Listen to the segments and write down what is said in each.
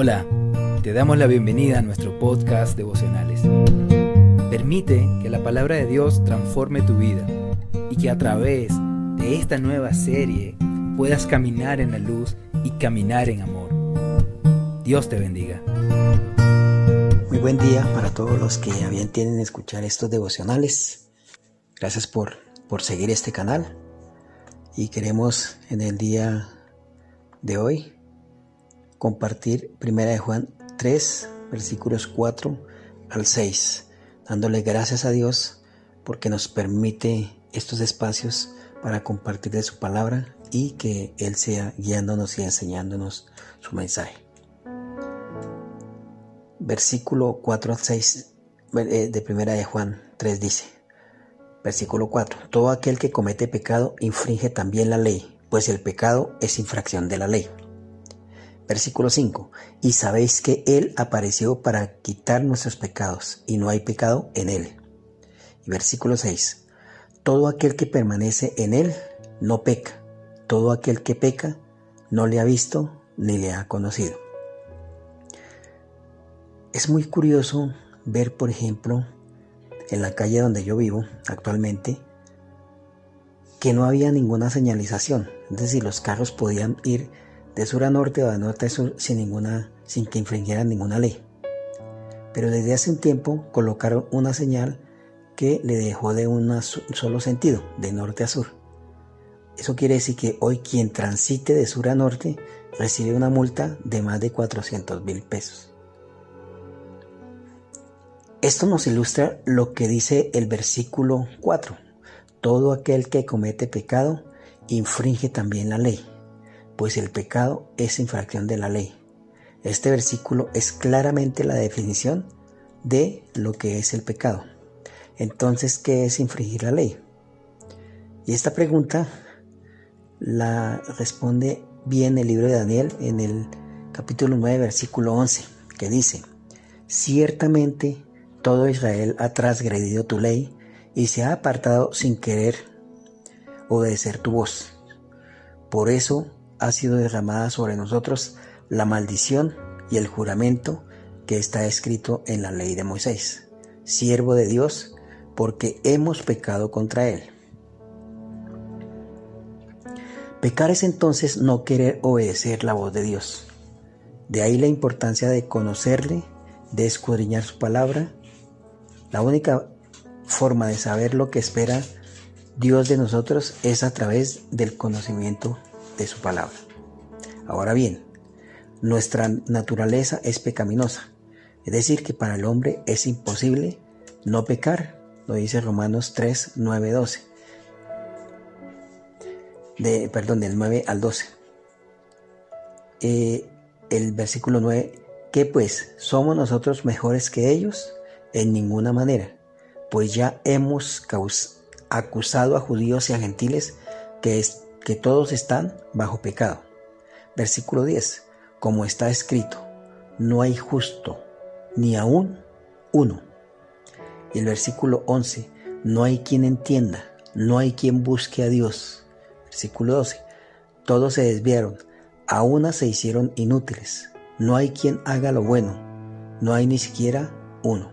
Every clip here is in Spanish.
Hola, te damos la bienvenida a nuestro podcast devocionales. Permite que la palabra de Dios transforme tu vida y que a través de esta nueva serie puedas caminar en la luz y caminar en amor. Dios te bendiga. Muy buen día para todos los que habían tienen escuchar estos devocionales. Gracias por, por seguir este canal y queremos en el día de hoy compartir 1 de Juan 3, versículos 4 al 6, dándole gracias a Dios porque nos permite estos espacios para compartir de su palabra y que Él sea guiándonos y enseñándonos su mensaje. Versículo 4 al 6 eh, de 1 de Juan 3 dice, versículo 4, todo aquel que comete pecado infringe también la ley, pues el pecado es infracción de la ley. Versículo 5. Y sabéis que Él apareció para quitar nuestros pecados, y no hay pecado en Él. Y versículo 6. Todo aquel que permanece en Él no peca. Todo aquel que peca no le ha visto ni le ha conocido. Es muy curioso ver, por ejemplo, en la calle donde yo vivo actualmente, que no había ninguna señalización. Es decir, los carros podían ir de sur a norte o de norte a sur sin, ninguna, sin que infringieran ninguna ley. Pero desde hace un tiempo colocaron una señal que le dejó de un solo sentido, de norte a sur. Eso quiere decir que hoy quien transite de sur a norte recibe una multa de más de 400 mil pesos. Esto nos ilustra lo que dice el versículo 4. Todo aquel que comete pecado infringe también la ley pues el pecado es infracción de la ley. Este versículo es claramente la definición de lo que es el pecado. Entonces, ¿qué es infringir la ley? Y esta pregunta la responde bien el libro de Daniel en el capítulo 9, versículo 11, que dice, Ciertamente todo Israel ha transgredido tu ley y se ha apartado sin querer obedecer tu voz. Por eso ha sido derramada sobre nosotros la maldición y el juramento que está escrito en la ley de Moisés, siervo de Dios, porque hemos pecado contra él. Pecar es entonces no querer obedecer la voz de Dios. De ahí la importancia de conocerle, de escudriñar su palabra. La única forma de saber lo que espera Dios de nosotros es a través del conocimiento de su palabra. Ahora bien, nuestra naturaleza es pecaminosa, es decir, que para el hombre es imposible no pecar, lo dice Romanos 3, 9, 12. De, perdón, del 9 al 12. Eh, el versículo 9, ¿qué pues? ¿Somos nosotros mejores que ellos? En ninguna manera, pues ya hemos acusado a judíos y a gentiles que es que todos están bajo pecado. Versículo 10. Como está escrito, no hay justo, ni aún uno. Y el versículo 11. No hay quien entienda, no hay quien busque a Dios. Versículo 12. Todos se desviaron, a una se hicieron inútiles. No hay quien haga lo bueno, no hay ni siquiera uno.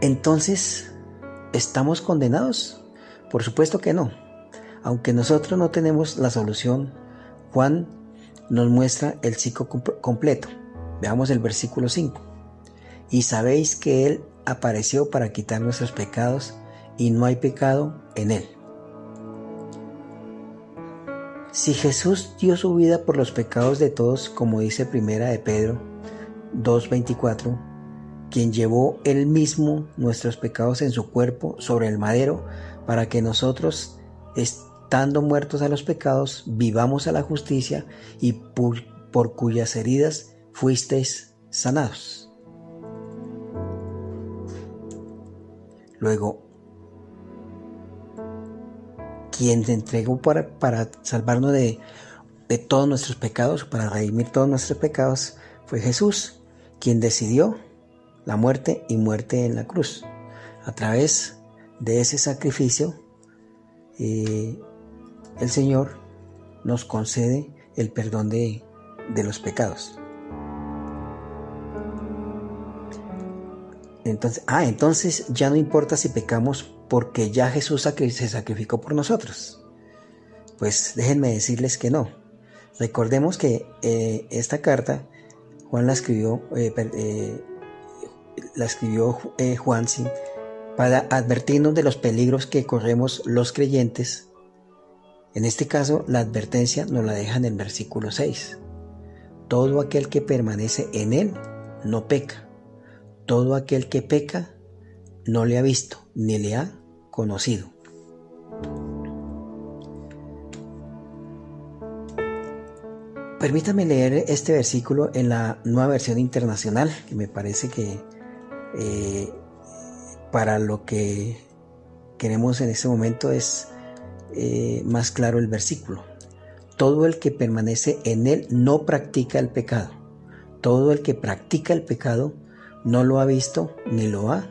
Entonces, ¿estamos condenados? Por supuesto que no. Aunque nosotros no tenemos la solución, Juan nos muestra el ciclo completo. Veamos el versículo 5. Y sabéis que Él apareció para quitar nuestros pecados y no hay pecado en Él. Si Jesús dio su vida por los pecados de todos, como dice primera de Pedro 2.24, quien llevó él mismo nuestros pecados en su cuerpo sobre el madero, para que nosotros, estando muertos a los pecados, vivamos a la justicia y por, cuyas heridas fuisteis sanados. Luego, quien se entregó para, para salvarnos de, de todos nuestros pecados, para redimir todos nuestros pecados, fue Jesús, quien decidió la muerte y muerte en la cruz. A través de ese sacrificio, eh, el Señor nos concede el perdón de, de los pecados. Entonces, ah, entonces ya no importa si pecamos porque ya Jesús se sacrificó por nosotros. Pues déjenme decirles que no. Recordemos que eh, esta carta Juan la escribió, eh, la escribió Juan para advertirnos de los peligros que corremos los creyentes. En este caso, la advertencia nos la deja en el versículo 6. Todo aquel que permanece en él no peca todo aquel que peca no le ha visto ni le ha conocido. Permítame leer este versículo en la nueva versión internacional, que me parece que eh, para lo que queremos en este momento es eh, más claro el versículo. Todo el que permanece en él no practica el pecado. Todo el que practica el pecado no lo ha visto ni lo ha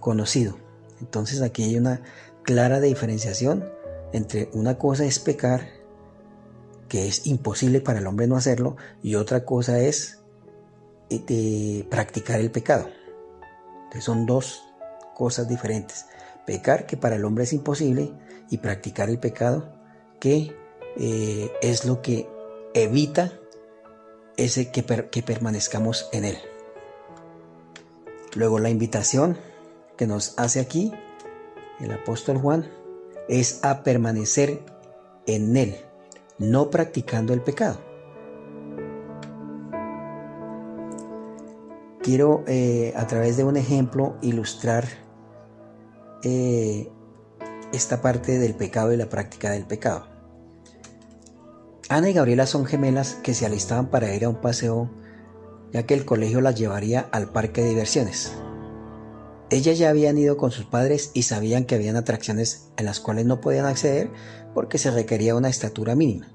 conocido. Entonces aquí hay una clara diferenciación entre una cosa es pecar, que es imposible para el hombre no hacerlo, y otra cosa es eh, practicar el pecado. Son dos cosas diferentes. Pecar, que para el hombre es imposible, y practicar el pecado, que eh, es lo que evita ese que permanezcamos en él. Luego la invitación que nos hace aquí el apóstol Juan es a permanecer en él, no practicando el pecado. Quiero eh, a través de un ejemplo ilustrar eh, esta parte del pecado y la práctica del pecado. Ana y Gabriela son gemelas que se alistaban para ir a un paseo ya que el colegio las llevaría al parque de diversiones. Ellas ya habían ido con sus padres y sabían que habían atracciones en las cuales no podían acceder porque se requería una estatura mínima.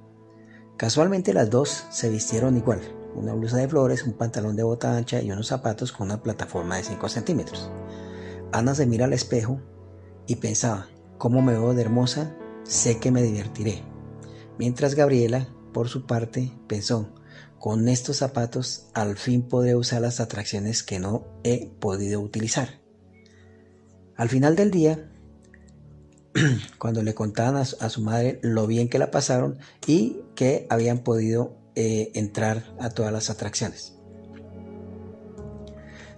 Casualmente las dos se vistieron igual, una blusa de flores, un pantalón de bota ancha y unos zapatos con una plataforma de 5 centímetros. Ana se mira al espejo y pensaba, ¿cómo me veo de hermosa? Sé que me divertiré. Mientras Gabriela, por su parte, pensó, con estos zapatos al fin podré usar las atracciones que no he podido utilizar. Al final del día, cuando le contaban a, su madre lo bien que la pasaron y que habían podido eh, entrar a todas las atracciones.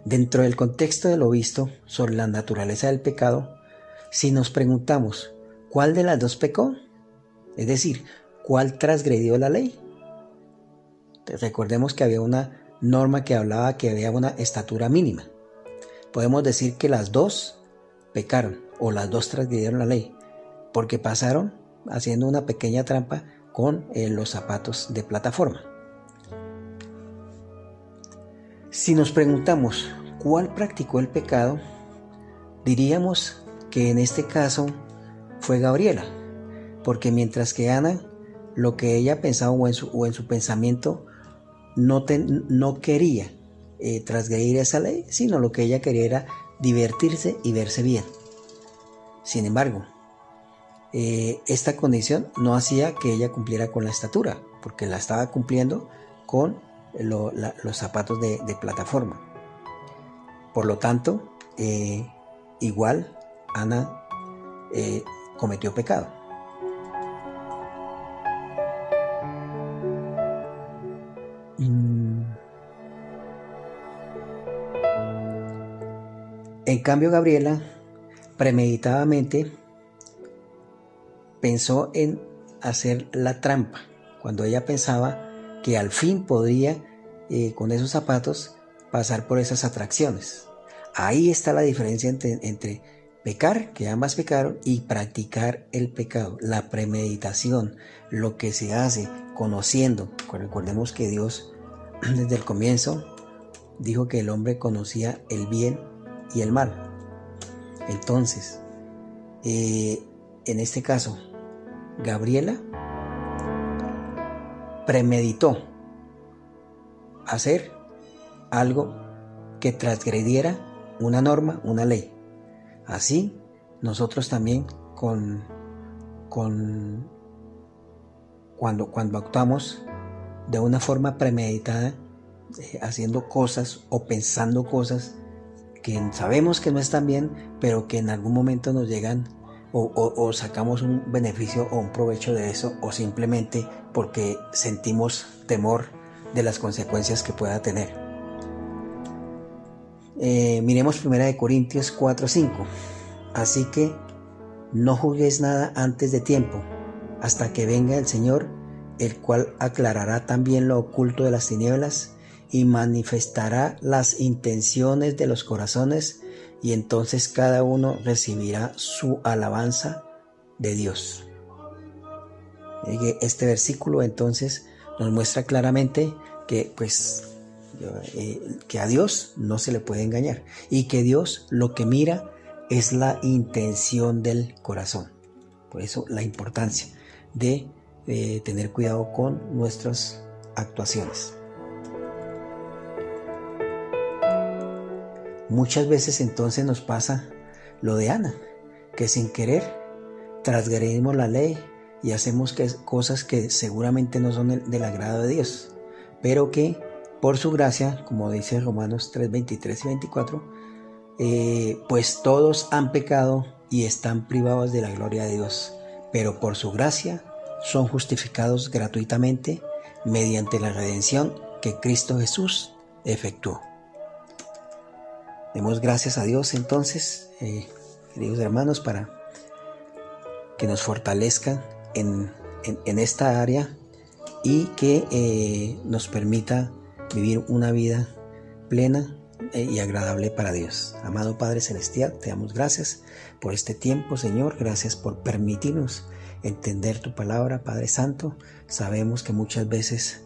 Dentro del contexto de lo visto sobre la naturaleza del pecado, si nos preguntamos cuál de las dos pecó, es decir, cuál transgredió la ley, Recordemos que había una norma que hablaba que había una estatura mínima. Podemos decir que las dos pecaron o las dos transgredieron la ley porque pasaron haciendo una pequeña trampa con eh, los zapatos de plataforma. Si nos preguntamos cuál practicó el pecado, diríamos que en este caso fue Gabriela, porque mientras que Ana, lo que ella pensaba o en su, o en su pensamiento no, no quería eh, transgredir esa ley, sino lo que ella quería era divertirse y verse bien. Sin embargo, eh, esta condición no hacía que ella cumpliera con la estatura, porque la estaba cumpliendo con los zapatos de, plataforma. Por lo tanto, eh, igual Ana cometió pecado. En cambio, Gabriela, premeditadamente, pensó en hacer la trampa, cuando ella pensaba que al fin podría, eh, con esos zapatos, pasar por esas atracciones. Ahí está la diferencia entre, pecar, que ambas pecaron, y practicar el pecado, la premeditación, lo que se hace conociendo. Recordemos que Dios desde el comienzo dijo que el hombre conocía el bien y el mal. Entonces, eh, en este caso, Gabriela premeditó hacer algo que transgrediera una norma, una ley. Así, nosotros también con, con cuando, cuando actuamos de una forma premeditada, eh, haciendo cosas o pensando cosas que sabemos que no están bien, pero que en algún momento nos llegan o, sacamos un beneficio o un provecho de eso, o simplemente porque sentimos temor de las consecuencias que pueda tener. Eh, miremos 1 Corintios 4:5. Así que no juzguéis nada antes de tiempo, hasta que venga el Señor, el cual aclarará también lo oculto de las tinieblas y manifestará las intenciones de los corazones, y entonces cada uno recibirá su alabanza de Dios. Este versículo entonces nos muestra claramente que pues eh, que a Dios no se le puede engañar y que Dios lo que mira es la intención del corazón. Por eso la importancia de eh, tener cuidado con nuestras actuaciones. Muchas veces entonces nos pasa lo de Ana, que sin querer transgredimos la ley y hacemos cosas que seguramente no son del agrado de Dios, pero que por su gracia, como dice Romanos 3, 23 y 24, eh, pues todos han pecado y están privados de la gloria de Dios, pero por su gracia son justificados gratuitamente mediante la redención que Cristo Jesús efectuó. Demos gracias a Dios entonces, eh, queridos hermanos, para que nos fortalezcan en, esta área y que eh, nos permita vivir una vida plena eh, y agradable para Dios. Amado Padre Celestial, te damos gracias por este tiempo, Señor. Gracias por permitirnos entender tu palabra, Padre Santo. Sabemos que muchas veces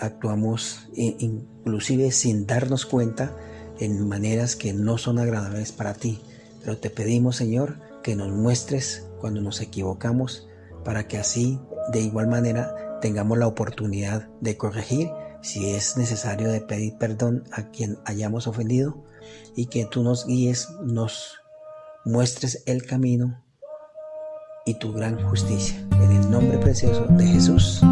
actuamos inclusive sin darnos cuenta en maneras que no son agradables para ti. Pero te pedimos, Señor, que nos muestres cuando nos equivocamos para que así, de igual manera, tengamos la oportunidad de corregir si es necesario de pedir perdón a quien hayamos ofendido y que tú nos guíes, nos muestres el camino y tu gran justicia. En el nombre precioso de Jesús.